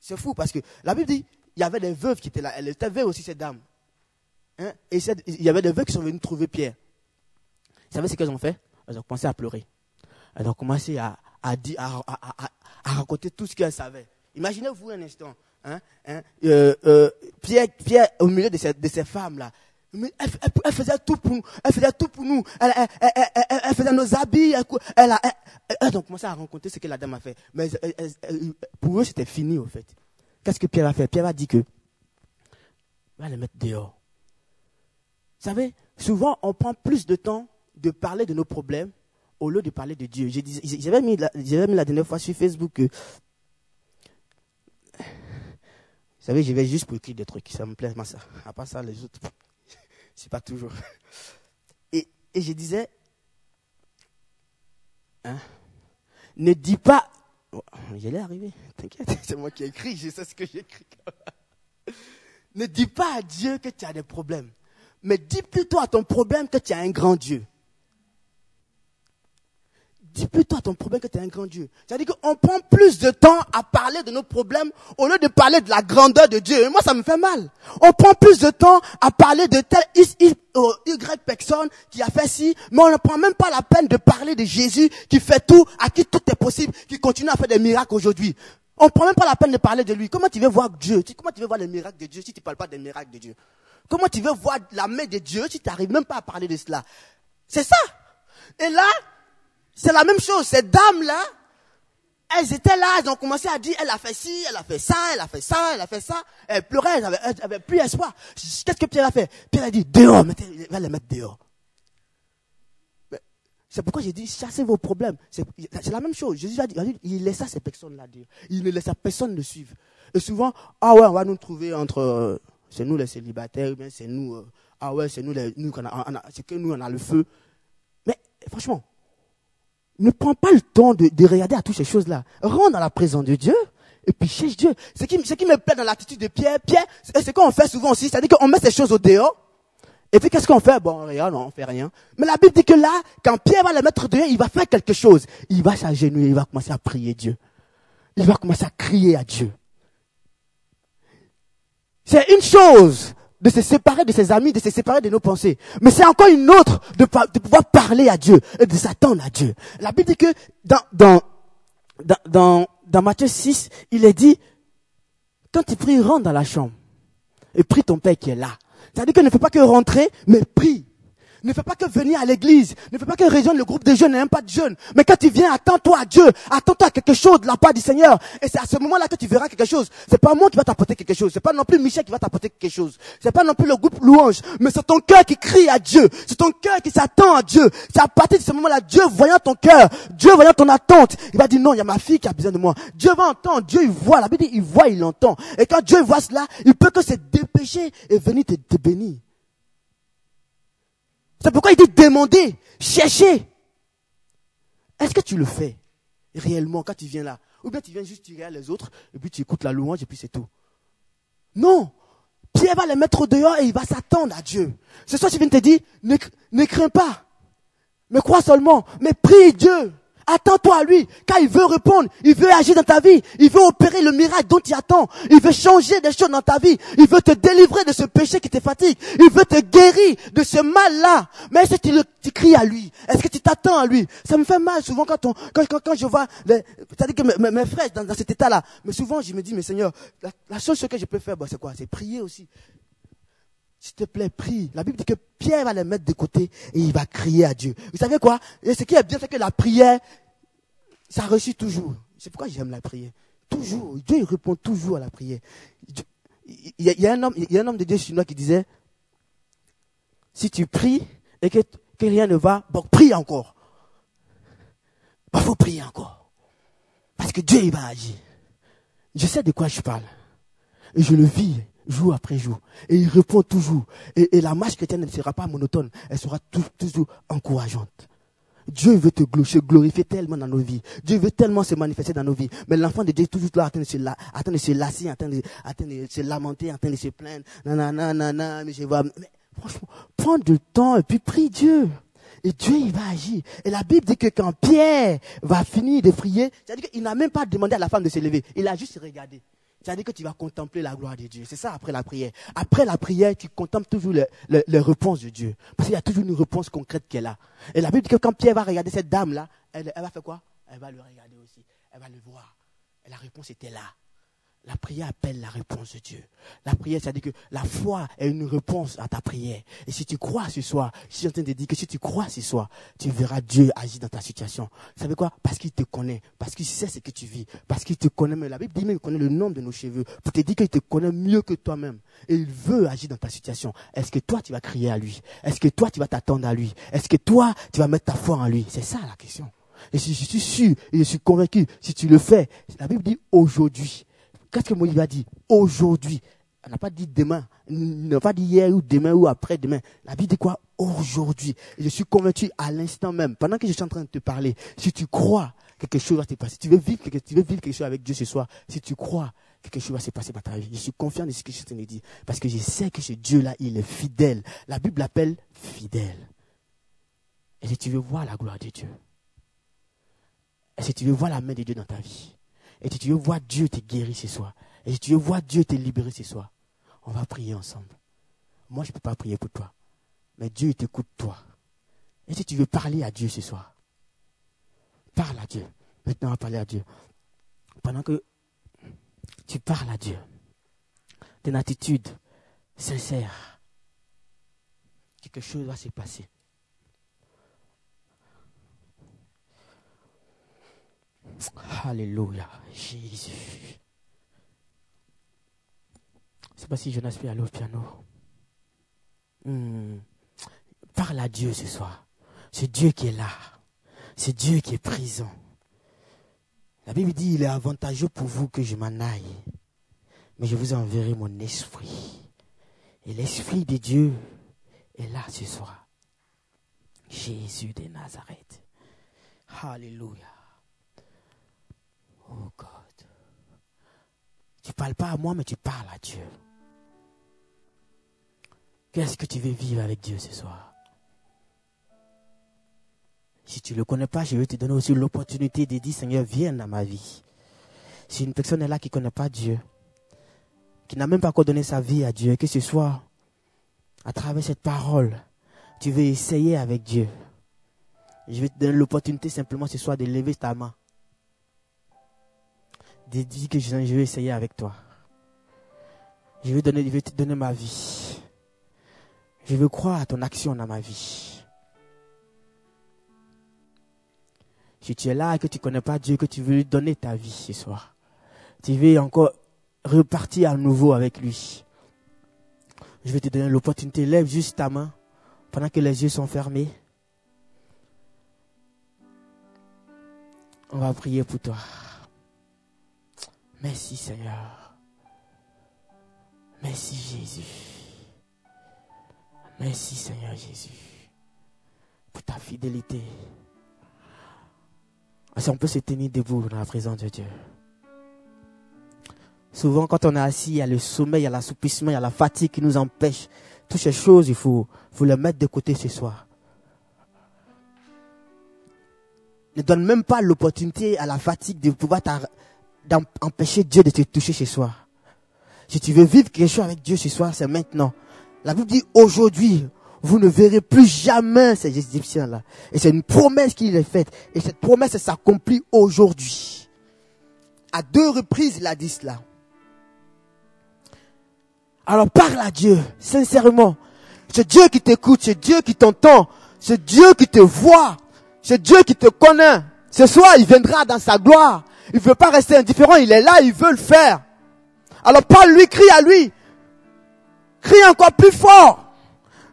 c'est fou parce que la Bible dit, il y avait des veuves qui étaient là. Elle était veuve aussi, cette dame. Hein? Et il y avait des veuves qui sont venus trouver Pierre. Vous savez ce qu'elles ont fait? Elles ont commencé à pleurer. Elles ont commencé à, raconter tout ce qu'elles savaient. Imaginez-vous un instant. Hein, hein, euh, euh, Pierre, au milieu ces, de ces femmes-là, elle, faisait tout pour nous. Elle faisait tout pour nous. Elle, faisait nos habits. Elle, a- commencé à raconter ce que la dame a fait. Mais pour eux, c'était fini, au fait. Qu'est-ce que Pierre a fait? Pierre a dit que, va les mettre dehors. Vous savez, souvent, on prend plus de temps de parler de nos problèmes au lieu de parler de Dieu. J'avais mis, la- mis la dernière fois sur Facebook que, vous savez, je vais juste pour écrire des trucs, ça me plaît, moi, ça. À part ça, les autres, c'est pas toujours. Et, et je disais, hein, ne dis pas, oh, j'allais arriver, t'inquiète, c'est moi qui ai écrit, je sais ce que j'ai écrit. ne dis pas à Dieu que tu as des problèmes, mais dis plutôt à ton problème que tu as un grand Dieu. Dis plutôt à ton problème que tu es un grand Dieu. C'est-à-dire qu'on prend plus de temps à parler de nos problèmes au lieu de parler de la grandeur de Dieu. Et moi, ça me fait mal. On prend plus de temps à parler de tel X, Y, euh, Y personne qui a fait ci, mais on ne prend même pas la peine de parler de Jésus qui fait tout, à qui tout est possible, qui continue à faire des miracles aujourd'hui. On ne prend même pas la peine de parler de lui. Comment tu veux voir Dieu? Comment tu veux voir les miracles de Dieu si tu ne parles pas des miracles de Dieu? Comment tu veux voir la main de Dieu si tu n'arrives même pas à parler de cela? C'est ça. Et là, c'est la même chose. Ces dames-là, elles étaient là, elles ont commencé à dire, elle a fait ci, elle a fait ça, elle a fait ça, elle a fait ça. Elles pleuraient, elles avaient, elles avaient plus espoir. Qu'est-ce que Pierre a fait? Pierre a dit, dehors, mettez, va les mettre dehors. C'est pourquoi j'ai dit, chassez vos problèmes. C'est la même chose. Jésus a dit, il laissa ces personnes-là dire. Il ne laissa personne le suivre. Et souvent, ah ouais, on va nous trouver entre, c'est nous les célibataires, ou bien c'est nous, euh, ah ouais, c'est nous les, nous c'est que nous on a le feu. Mais franchement, ne prends pas le temps de, de regarder à toutes ces choses-là. Rentre dans la présence de Dieu et puis cherche Dieu. Ce qui, ce qui me plaît dans l'attitude de Pierre, Pierre, c'est ce qu'on fait souvent aussi, c'est-à-dire qu'on met ces choses au dehors. Et puis qu'est-ce qu'on fait? Bon, on regarde, on fait rien. Mais la Bible dit que là, quand Pierre va le mettre dehors, il va faire quelque chose. Il va s'agenouiller, il va commencer à prier Dieu. Il va commencer à crier à Dieu. C'est une chose de se séparer de ses amis, de se séparer de nos pensées. Mais c'est encore une autre de, pouvoir parler à Dieu et de s'attendre à Dieu. La Bible dit que dans, dans, dans, dans, dans Matthieu 6, il est dit, quand tu pries, rentre dans la chambre et prie ton Père qui est là. C'est-à-dire que ne fais pas que rentrer, mais prie. Ne fais pas que venir à l'église. Ne fais pas que rejoindre le groupe de jeunes, n'aime pas de jeunes. Mais quand tu viens, attends-toi à Dieu. Attends-toi à quelque chose de la part du Seigneur. Et c'est à ce moment-là que tu verras quelque chose. C'est pas moi qui va t'apporter quelque chose. C'est pas non plus Michel qui va t'apporter quelque chose. C'est pas non plus le groupe louange. Mais c'est ton cœur qui crie à Dieu. C'est ton cœur qui s'attend à Dieu. C'est à partir de ce moment-là, Dieu voyant ton cœur, Dieu voyant ton attente, il va dire non, il y a ma fille qui a besoin de moi. Dieu va entendre, Dieu il voit. La Bible dit, il voit, il entend. Et quand Dieu voit cela, il peut que se dépêcher et venir te, te bénir. C'est pourquoi il dit demander, chercher. Est-ce que tu le fais réellement quand tu viens là? Ou bien tu viens juste tirer à les autres et puis tu écoutes la louange et puis c'est tout Non Pierre va les mettre au dehors et il va s'attendre à Dieu. Ça que je viens de te dire, ne, ne crains pas. Mais crois seulement. Mais prie Dieu. Attends-toi à lui, car il veut répondre, il veut agir dans ta vie, il veut opérer le miracle dont tu attends, il veut changer des choses dans ta vie, il veut te délivrer de ce péché qui te fatigue, il veut te guérir de ce mal-là. Mais est-ce que tu, le- tu cries à lui? Est-ce que tu t'attends à lui? Ça me fait mal souvent quand, on, quand, quand, quand je vois, que mes, mes- frères dans, dans cet état-là, mais souvent je me dis, mais Seigneur, la, la chose que je peux faire, bah, c'est quoi? C'est prier aussi. S'il te plaît, prie. La Bible dit que Pierre va les mettre de côté et il va crier à Dieu. Vous savez quoi? Et ce qui est bien, c'est que la prière, ça réussit toujours. C'est pourquoi j'aime la prière. Toujours. Dieu, il répond toujours à la prière. Il y, a, un homme, il y a un homme de Dieu chinois qui disait, si tu pries et que, que rien ne va, bon, prie encore. Il faut prier encore. Parce que Dieu, il va agir. Je sais de quoi je parle. Et je le vis jour après jour. Et il répond toujours. Et, la marche chrétienne ne sera pas monotone. Elle sera tou- toujours encourageante. Dieu veut te glorifier tellement dans nos vies. Dieu veut tellement se manifester dans nos vies. Mais l'enfant de Dieu est toujours là en train de se, la, en train se lasser, en train de se lamenter, en train de se plaindre. Nanana, nanana, mais je vois. Mais franchement, prends du temps et puis prie Dieu. Et Dieu, il va agir. Et la Bible dit que quand Pierre va finir de prier, c'est-à-dire qu'il n'a même pas demandé à la femme de se lever. Il a juste regardé. C'est-à-dire que tu vas contempler la gloire de Dieu. C'est ça après la prière. Après la prière, tu contemples toujours les, réponses de Dieu. Parce qu'il y a toujours une réponse concrète qu'elle a. Et la Bible dit que quand Pierre va regarder cette dame-là, elle, elle va faire quoi? Elle va le regarder aussi. Elle va le voir. Et la réponse était là. La prière appelle la réponse de Dieu. La prière, c'est-à-dire que la foi est une réponse à ta prière. Et si tu crois ce soir, je suis en train de dire que si tu crois ce soir, tu verras Dieu agir dans ta situation. Vous savez quoi? Parce qu'il te connaît, parce qu'il sait ce que tu vis, parce qu'il te connaît. Mais la Bible dit même qu'il connaît le nombre de nos cheveux, pour te dire qu'il te connaît mieux que toi-même. Il veut agir dans ta situation. Est-ce que toi, tu vas crier à lui? Est-ce que toi, tu vas t'attendre à lui? Est-ce que toi, tu vas mettre ta foi en lui? C'est ça la question. Et si je suis sûr et je suis convaincu, si tu le fais, la Bible dit aujourd'hui. Qu'est-ce que Moïse a dit Aujourd'hui. Elle n'a pas dit demain. Elle n'a pas dit hier ou demain ou après-demain. La Bible dit quoi Aujourd'hui. Je suis convaincu à l'instant même, pendant que je suis en train de te parler, si tu crois, quelque chose va se passer. Si tu veux vivre quelque, tu veux vivre quelque chose avec Dieu ce soir, si tu crois, quelque chose va se passer dans ta vie. Je suis confiant de ce que je suis en train de dire. Parce que je sais que ce Dieu-là, il est fidèle. La Bible l'appelle fidèle. Et si tu veux voir la gloire de Dieu, et si tu veux voir la main de Dieu dans ta vie, et si tu veux voir Dieu te guérir ce soir, et si tu veux voir Dieu te libérer ce soir, on va prier ensemble. Moi, je ne peux pas prier pour toi, mais Dieu t'écoute toi. Et si tu veux parler à Dieu ce soir, parle à Dieu. Maintenant, on va parler à Dieu. Pendant que tu parles à Dieu, d'une attitude sincère, quelque chose va se passer. Alléluia, Jésus. C'est pas si Jonas peut aller au piano. Hmm. Parle à Dieu ce soir. C'est Dieu qui est là. C'est Dieu qui est présent. La Bible dit, il est avantageux pour vous que je m'en aille. Mais je vous enverrai mon esprit. Et l'esprit de Dieu est là ce soir. Jésus de Nazareth. Alléluia. Oh God. Tu parles pas à moi, mais tu parles à Dieu. Qu'est-ce que tu veux vivre avec Dieu ce soir? Si tu ne le connais pas, je vais te donner aussi l'opportunité de dire, Seigneur, viens dans ma vie. Si une personne est là qui ne connaît pas Dieu, qui n'a même pas encore donné sa vie à Dieu, que ce soir, à travers cette parole, tu veux essayer avec Dieu, je vais te donner l'opportunité simplement ce soir de lever ta main. De que je je vais essayer avec toi. Je vais, donner, je vais te donner ma vie. Je veux croire à ton action dans ma vie. Si tu es là et que tu ne connais pas Dieu, que tu veux lui donner ta vie ce soir, tu veux encore repartir à nouveau avec lui. Je vais te donner l'opportunité. Lève juste ta main pendant que les yeux sont fermés. On va prier pour toi. Merci Seigneur. Merci Jésus. Merci Seigneur Jésus. Pour ta fidélité. Si on peut se tenir debout dans la présence de Dieu. Souvent, quand on est assis, il y a le sommeil, il y a l'assoupissement, il y a la fatigue qui nous empêche. Toutes ces choses, il faut, faut les mettre de côté ce soir. ne donne même pas l'opportunité à la fatigue de pouvoir t'ar- d'em- empêcher Dieu de te toucher ce soir. Si tu veux vivre quelque chose avec Dieu ce soir, c'est maintenant. La Bible dit aujourd'hui, vous ne verrez plus jamais ces Égyptiens-là. Et c'est une promesse qu'il est faite. Et cette promesse s'accomplit aujourd'hui. À deux reprises, il a dit cela. Alors parle à Dieu, sincèrement. C'est Dieu qui t'écoute, c'est Dieu qui t'entend, c'est Dieu qui te voit, c'est Dieu qui te connaît. Ce soir, il viendra dans sa gloire. Il veut pas rester indifférent, il est là, il veut le faire. Alors parle-lui, crie à lui. Crie encore plus fort.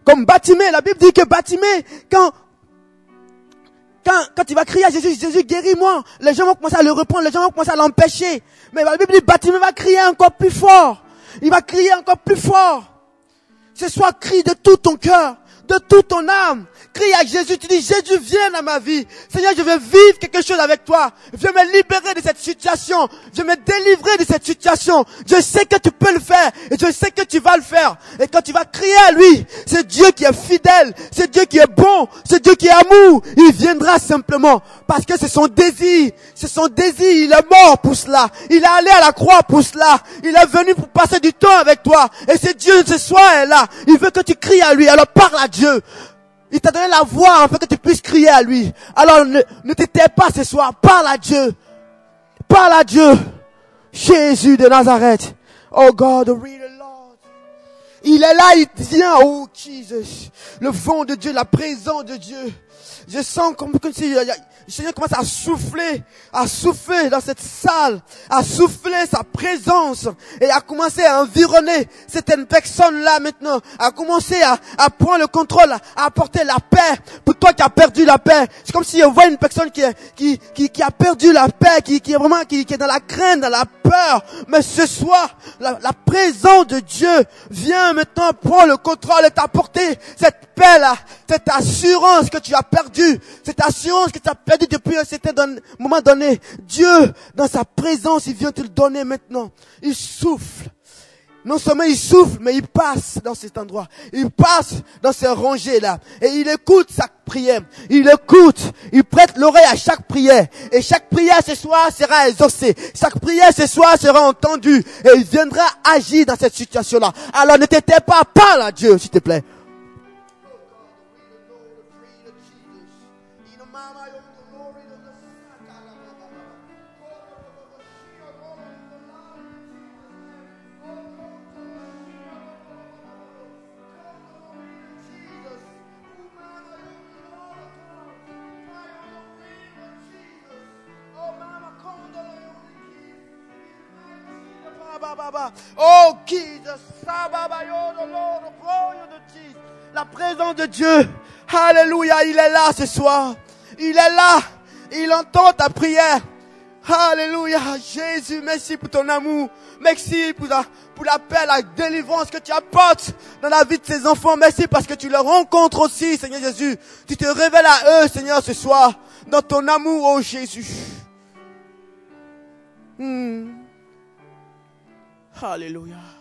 Comme Batimé, la Bible dit que Batimé, quand, quand, quand il va crier à Jésus, Jésus guéris-moi, les gens vont commencer à le reprendre, les gens vont commencer à l'empêcher. Mais la Bible dit, Batimé va crier encore plus fort. Il va crier encore plus fort. Ce soir, crie de tout ton cœur, de toute ton âme. Crie à Jésus, tu dis, Jésus, viens dans ma vie. Seigneur, je veux vivre quelque chose avec toi. Viens me libérer de cette situation. Viens me délivrer de cette situation. Je sais que tu peux le faire. Et je sais que tu vas le faire. Et quand tu vas crier à lui, c'est Dieu qui est fidèle. C'est Dieu qui est bon. C'est Dieu qui est amour. Il viendra simplement. Parce que c'est son désir. C'est son désir. Il est mort pour cela. Il est allé à la croix pour cela. Il est venu pour passer du temps avec toi. Et c'est Dieu ce soir est là. Il veut que tu cries à lui. Alors parle à Dieu. Il t'a donné la voix afin que tu puisses crier à lui. Alors ne, ne pas ce soir. Parle à Dieu. Parle à Dieu. Jésus de Nazareth. Oh God, read the Lord. Il est là, il vient. Oh Jesus. Le vent de Dieu, la présence de Dieu. Je sens comme, si euh, le Seigneur commence à souffler, à souffler dans cette salle, à souffler sa présence et à commencer à environner certaines personnes-là maintenant, à commencer à, à prendre le contrôle, à apporter la paix pour toi qui as perdu la paix. C'est comme si on voit une personne qui, qui, qui, qui a perdu la paix, qui, qui est vraiment, qui, qui est dans la crainte, dans la peur. Mais ce soir, la, la présence de Dieu vient maintenant prendre le contrôle et t'apporter cette paix-là, cette assurance que tu as perdue, cette assurance que tu as perdue depuis un certain moment donné. Dieu, dans sa présence, il vient te le donner maintenant. Il souffle. Non seulement il souffle, mais il passe dans cet endroit. Il passe dans ces rangées-là. Et il écoute chaque prière. Il écoute. Il prête l'oreille à chaque prière. Et chaque prière ce soir sera exaucée. Chaque prière ce soir sera entendue. Et il viendra agir dans cette situation-là. Alors ne t'étais pas, parle à Dieu, s'il te plaît. Oh, Jesus. La présence de Dieu. Alléluia. Il est là ce soir. Il est là. Il entend ta prière. Alléluia. Jésus, merci pour ton amour. Merci pour la, pour la paix, la délivrance que tu apportes dans la vie de ces enfants. Merci parce que tu les rencontres aussi, Seigneur Jésus. Tu te révèles à eux, Seigneur, ce soir. Dans ton amour, oh Jésus. Hmm. Alléluia.